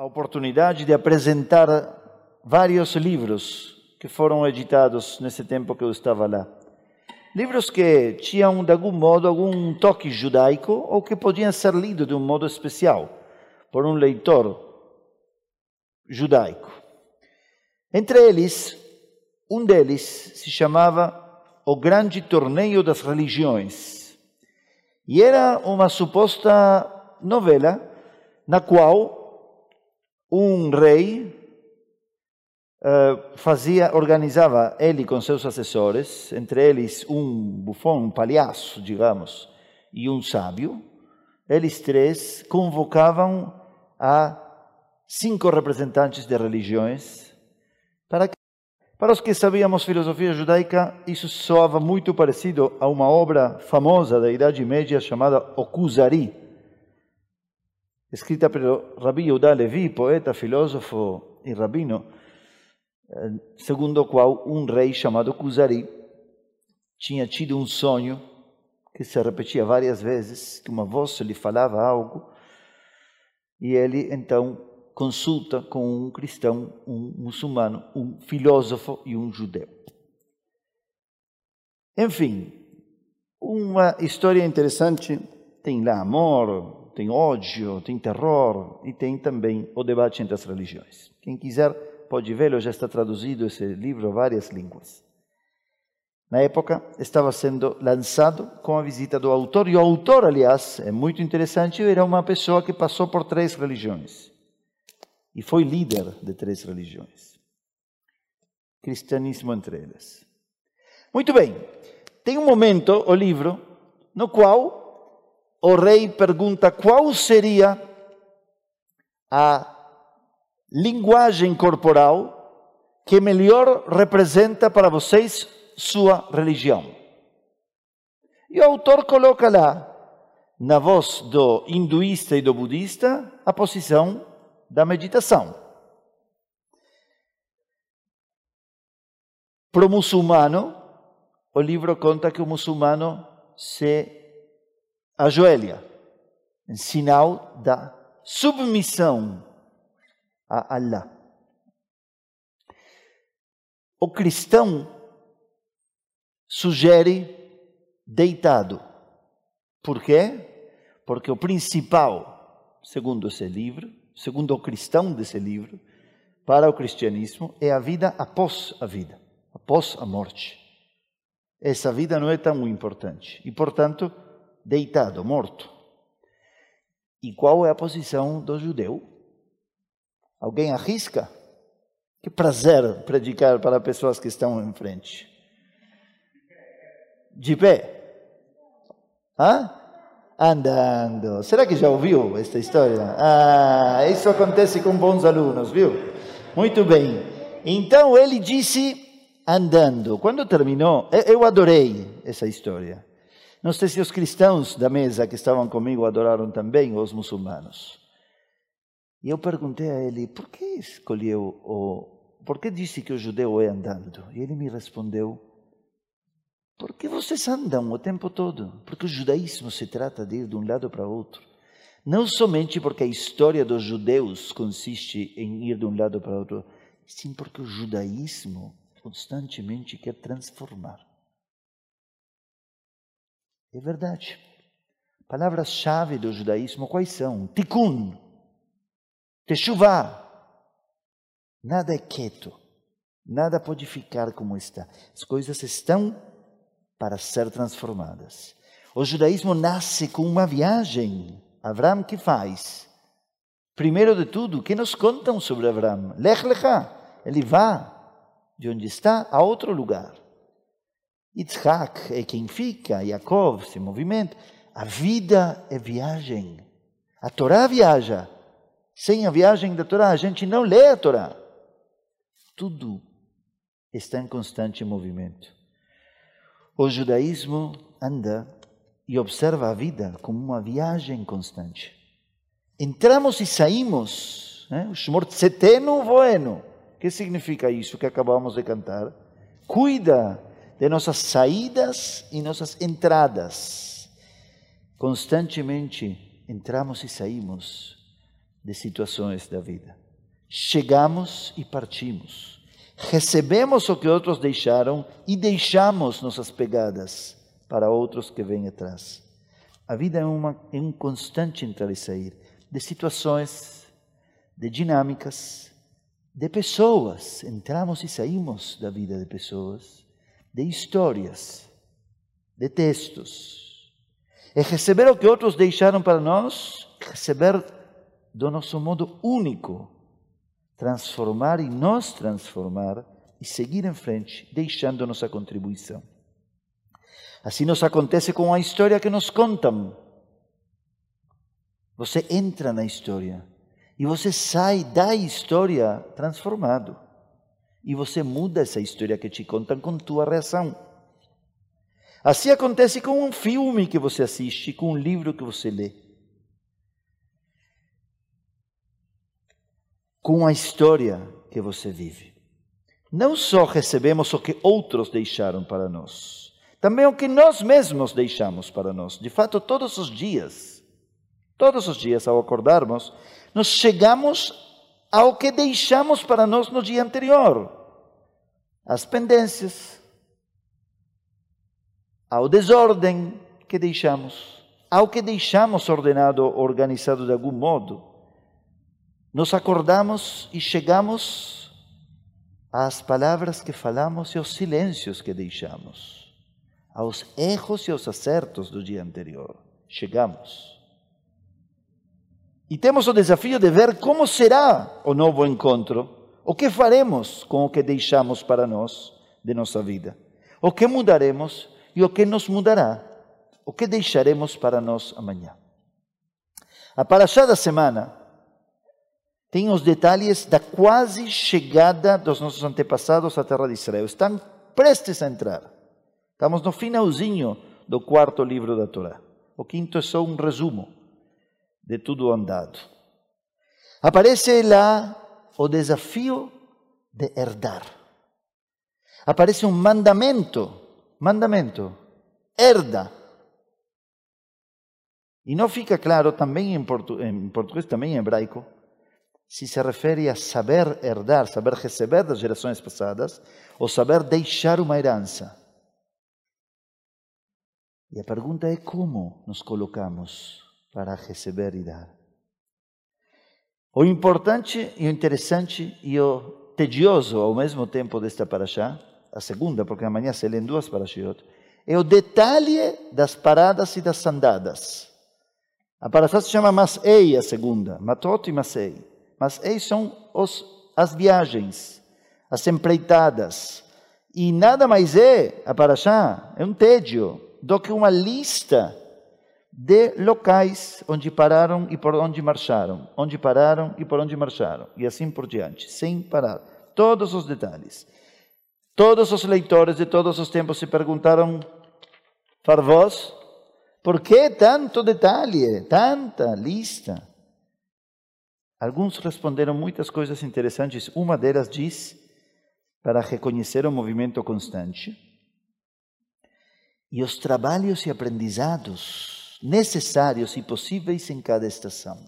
a oportunidade de apresentar vários livros que foram editados nesse tempo que eu estava lá. Livros que tinham, de algum modo, algum toque judaico ou que podiam ser lidos de um modo especial por um leitor judaico. Entre eles, um deles se chamava O Grande Torneio das Religiões. E era uma suposta novela na qual um rei uh, fazia, organizava ele com seus assessores, entre eles um bufão, um palhaço, digamos, e um sábio. Eles três convocavam a cinco representantes de religiões para que para os que sabíamos filosofia judaica, isso soava muito parecido a uma obra famosa da Idade Média chamada O Escrita pelo Rabbi Yehuda Levi, poeta, filósofo e rabino, eh, segundo o qual um rei chamado Kuzari tinha tido um sonho que se repetia várias vezes, que uma voz lhe falava algo, e ele então consulta com um cristão, um muçulmano, um filósofo e um judeu. Enfim, uma história interessante. Tem lá amor, tem ódio, tem terror e tem também o debate entre as religiões. Quem quiser pode vê-lo, já está traduzido esse livro várias línguas. Na época, estava sendo lançado com a visita do autor, e o autor, aliás, é muito interessante, era uma pessoa que passou por três religiões e foi líder de três religiões. Cristianismo entre elas. Muito bem, tem um momento, o livro, no qual o rei pergunta qual seria a linguagem corporal que melhor representa para vocês sua religião. E o autor coloca lá, na voz do hinduísta e do budista, a posição da meditação. Para o muçulmano, o livro conta que o muçulmano se ajoelha em sinal da submissão a Allah. O cristão sugere deitado. Por quê? Porque o principal, segundo esse livro, segundo o cristão desse livro, para o cristianismo é a vida após a vida, após a morte. Essa vida não é tão importante e, portanto, deitado, morto. E qual é a posição do judeu? Alguém arrisca? Que prazer predicar para pessoas que estão em frente. De pé? Hã? andando. Será que já ouviu esta história? Ah, isso acontece com bons alunos, viu? Muito bem. Então ele disse andando. Quando terminou, eu adorei essa história. Não sei se os cristãos da mesa que estavam comigo adoraram também, ou os muçulmanos. E eu perguntei a ele, por que escolheu o... Por que disse que o judeu é andando? E ele me respondeu, porque vocês andam o tempo todo. Porque o judaísmo se trata de ir de um lado para outro. Não somente porque a história dos judeus consiste em ir de um lado para outro, sim porque o judaísmo constantemente quer transformar. É verdade. Palavras-chave do judaísmo quais são? Tikkun, Teshuvah. Nada é quieto, nada pode ficar como está. As coisas estão para ser transformadas. O judaísmo nasce com uma viagem. Abraão que faz? Primeiro de tudo, que nos contam sobre Abraão? Lech Lecha. Ele vai de onde está a outro lugar. Yitzhak é quem fica, Yaakov se movimenta. A vida é viagem. A Torá viaja. Sem a viagem da Torá, a gente não lê a Torá. Tudo está em constante movimento. O judaísmo anda e observa a vida como uma viagem constante. Entramos e saímos. Né? O Shmortzetenu voeno. O que significa isso que acabamos de cantar? Cuida de nossas saídas e nossas entradas. Constantemente entramos e saímos de situações da vida. Chegamos e partimos. Recebemos o que outros deixaram e deixamos nossas pegadas para outros que vêm atrás. A vida é, uma, é um constante entrar e sair de situações, de dinâmicas, de pessoas. Entramos e saímos da vida de pessoas, de histórias, de textos. É receber o que outros deixaram para nós, receber do nosso modo único, transformar e nos transformar e seguir em frente, deixando nossa contribuição. Assim nos acontece com a história que nos contam. Você entra na história e você sai da história transformado. E você muda essa história que te contam com tua reação. Assim acontece com um filme que você assiste, com um livro que você lê. Com a história que você vive. Não só recebemos o que outros deixaram para nós, também o que nós mesmos deixamos para nós. De fato, todos os dias, todos os dias ao acordarmos, nós chegamos ao que deixamos para nós no dia anterior. As pendências, ao desordem que deixamos, ao que deixamos ordenado, organizado de algum modo. Nos acordamos e chegamos às palavras que falamos e aos silêncios que deixamos, aos erros e aos acertos do dia anterior. Chegamos. E temos o desafio de ver como será o novo encontro, o que faremos com o que deixamos para nós de nossa vida, o que mudaremos e o que nos mudará, o que deixaremos para nós amanhã. A paraxá da semana tem os detalhes da quase chegada dos nossos antepassados à terra de Israel. Estão prestes a entrar. Estamos no finalzinho do quarto livro da Torá. O quinto é só um resumo de tudo andado. Aparece lá o desafio de herdar. Aparece um mandamento mandamento, herda. E não fica claro também em, portu em português, também em hebraico, se se refere a saber herdar, saber receber das gerações passadas, ou saber deixar uma herança. E a pergunta é como nos colocamos para receber e dar. O importante e o interessante e o tedioso ao mesmo tempo desta paraxá a segunda, porque amanhã se lêem duas parashiot, é o detalhe das paradas e das andadas. A parashá se chama Masei, a segunda, Matot e Masei. Masei são os, as viagens, as empreitadas. E nada mais é, a parashá, é um tédio, do que uma lista de locais onde pararam e por onde marcharam, onde pararam e por onde marcharam, e assim por diante, sem parar. Todos os detalhes. Todos os leitores de todos os tempos se perguntaram, Farvós, por que tanto detalhe, tanta lista? Alguns responderam muitas coisas interessantes. Uma delas diz, para reconhecer o movimento constante e os trabalhos e aprendizados necessários e possíveis em cada estação.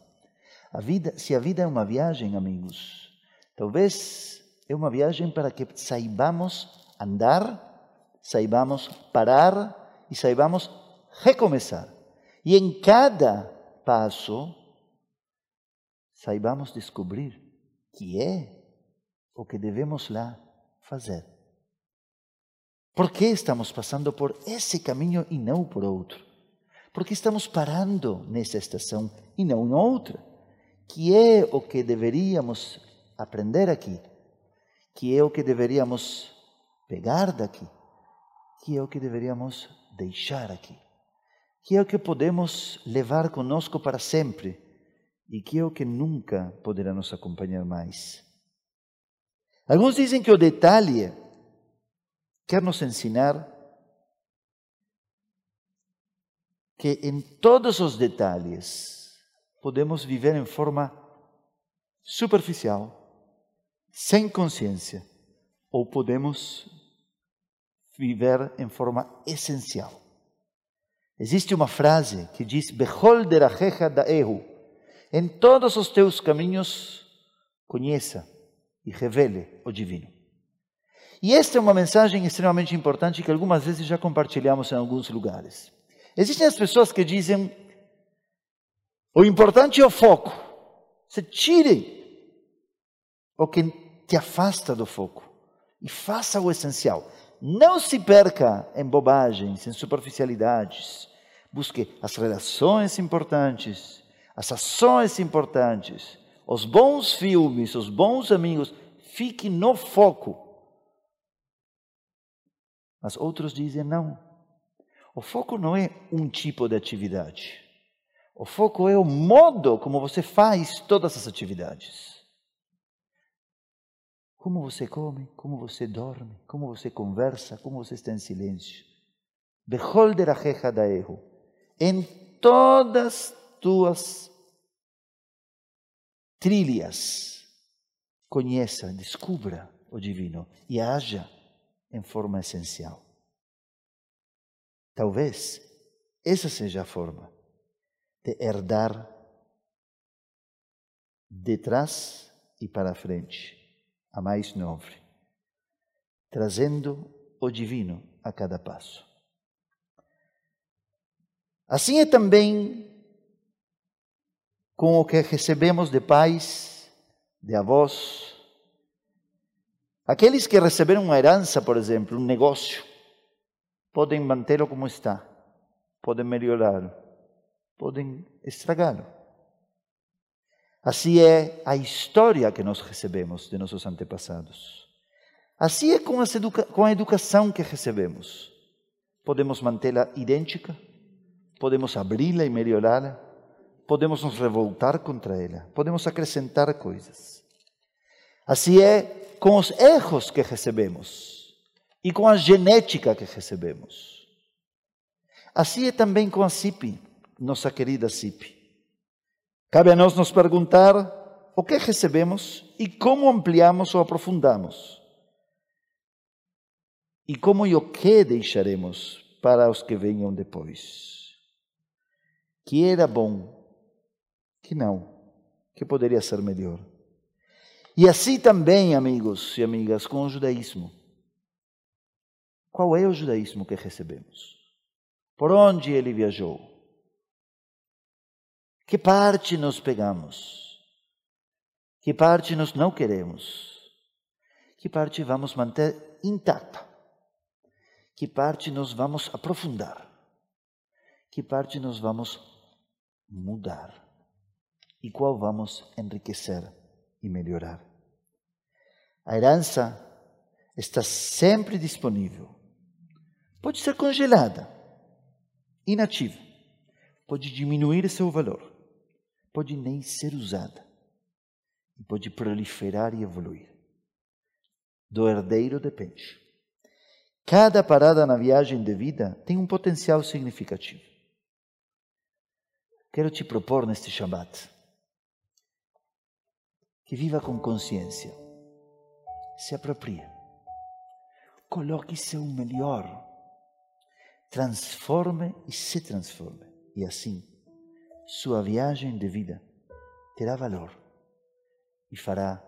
A vida, se a vida é uma viagem, amigos, talvez é uma viagem para que saibamos andar, saibamos parar e saibamos recomeçar. E em cada passo, saibamos descobrir que é o que devemos lá fazer. Por que estamos passando por esse caminho e não por outro? Porque estamos parando nessa estação e não em outra? Que é o que deveríamos aprender aqui? que é o que deveríamos pegar daqui, que é o que deveríamos deixar aqui, que é o que podemos levar conosco para sempre e que é o que nunca poderá nos acompanhar mais. Alguns dizem que o detalhe quer nos ensinar que em todos os detalhes podemos viver em forma superficial sem consciência, ou podemos viver em forma essencial. Existe uma frase que diz: Bechol derachecha daehu. Em todos os teus caminhos, conheça e revele o divino. E esta é uma mensagem extremamente importante que algumas vezes já compartilhamos em alguns lugares. Existem as pessoas que dizem: o importante é o foco. Você tire o que te afasta do foco e faça o essencial. Não se perca em bobagens, em superficialidades. Busque as relações importantes, as ações importantes, os bons filmes, os bons amigos. Fique no foco. Mas outros dizem não. O foco não é um tipo de atividade. O foco é o modo como você faz todas as atividades. Como você come, como você dorme, como você conversa, como você está em silêncio. Behol derajeja da erro. Em todas tuas trilhas, conheça, descubra o divino e haja em forma essencial. Talvez essa seja a forma de herdar de trás e para frente a mais nobre, trazendo o divino a cada passo. Assim é também com o que recebemos de pais, de avós, Aqueles que receberam uma herança, por exemplo, um negócio, podem mantê-lo como está, podem melhorá-lo, podem estragá-lo. Assim é a história que nós recebemos de nossos antepassados. Assim é com, com a educação que recebemos. Podemos mantê-la idêntica, podemos abri-la e melhorá-la, podemos nos revoltar contra ela, podemos acrescentar coisas. Assim é com os erros que recebemos e com a genética que recebemos. Assim é também com a CIP, nossa querida CIP. Cabe a nós nos perguntar o que recebemos e como ampliamos ou aprofundamos. E como e o que deixaremos para os que venham depois. Que era bom, que não, que poderia ser melhor. E assim também, amigos e amigas, com o judaísmo. Qual é o judaísmo que recebemos? Por onde ele viajou? Que parte nós pegamos? Que parte nós não queremos? Que parte vamos manter intacta? Que parte nós vamos aprofundar? Que parte nós vamos mudar? E qual vamos enriquecer? e melhorar. A herança está sempre disponível. Pode ser congelada, inativa, pode diminuir seu valor, pode nem ser usada e pode proliferar e evoluir. Do herdeiro depende. Cada parada na viagem de vida tem um potencial significativo. Quero te propor neste Shabbat que viva com consciência, se aproprie, coloque seu melhor, transforme e se transforme, e assim sua viagem de vida terá valor e fará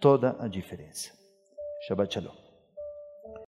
toda a diferença. Shabbat Shalom.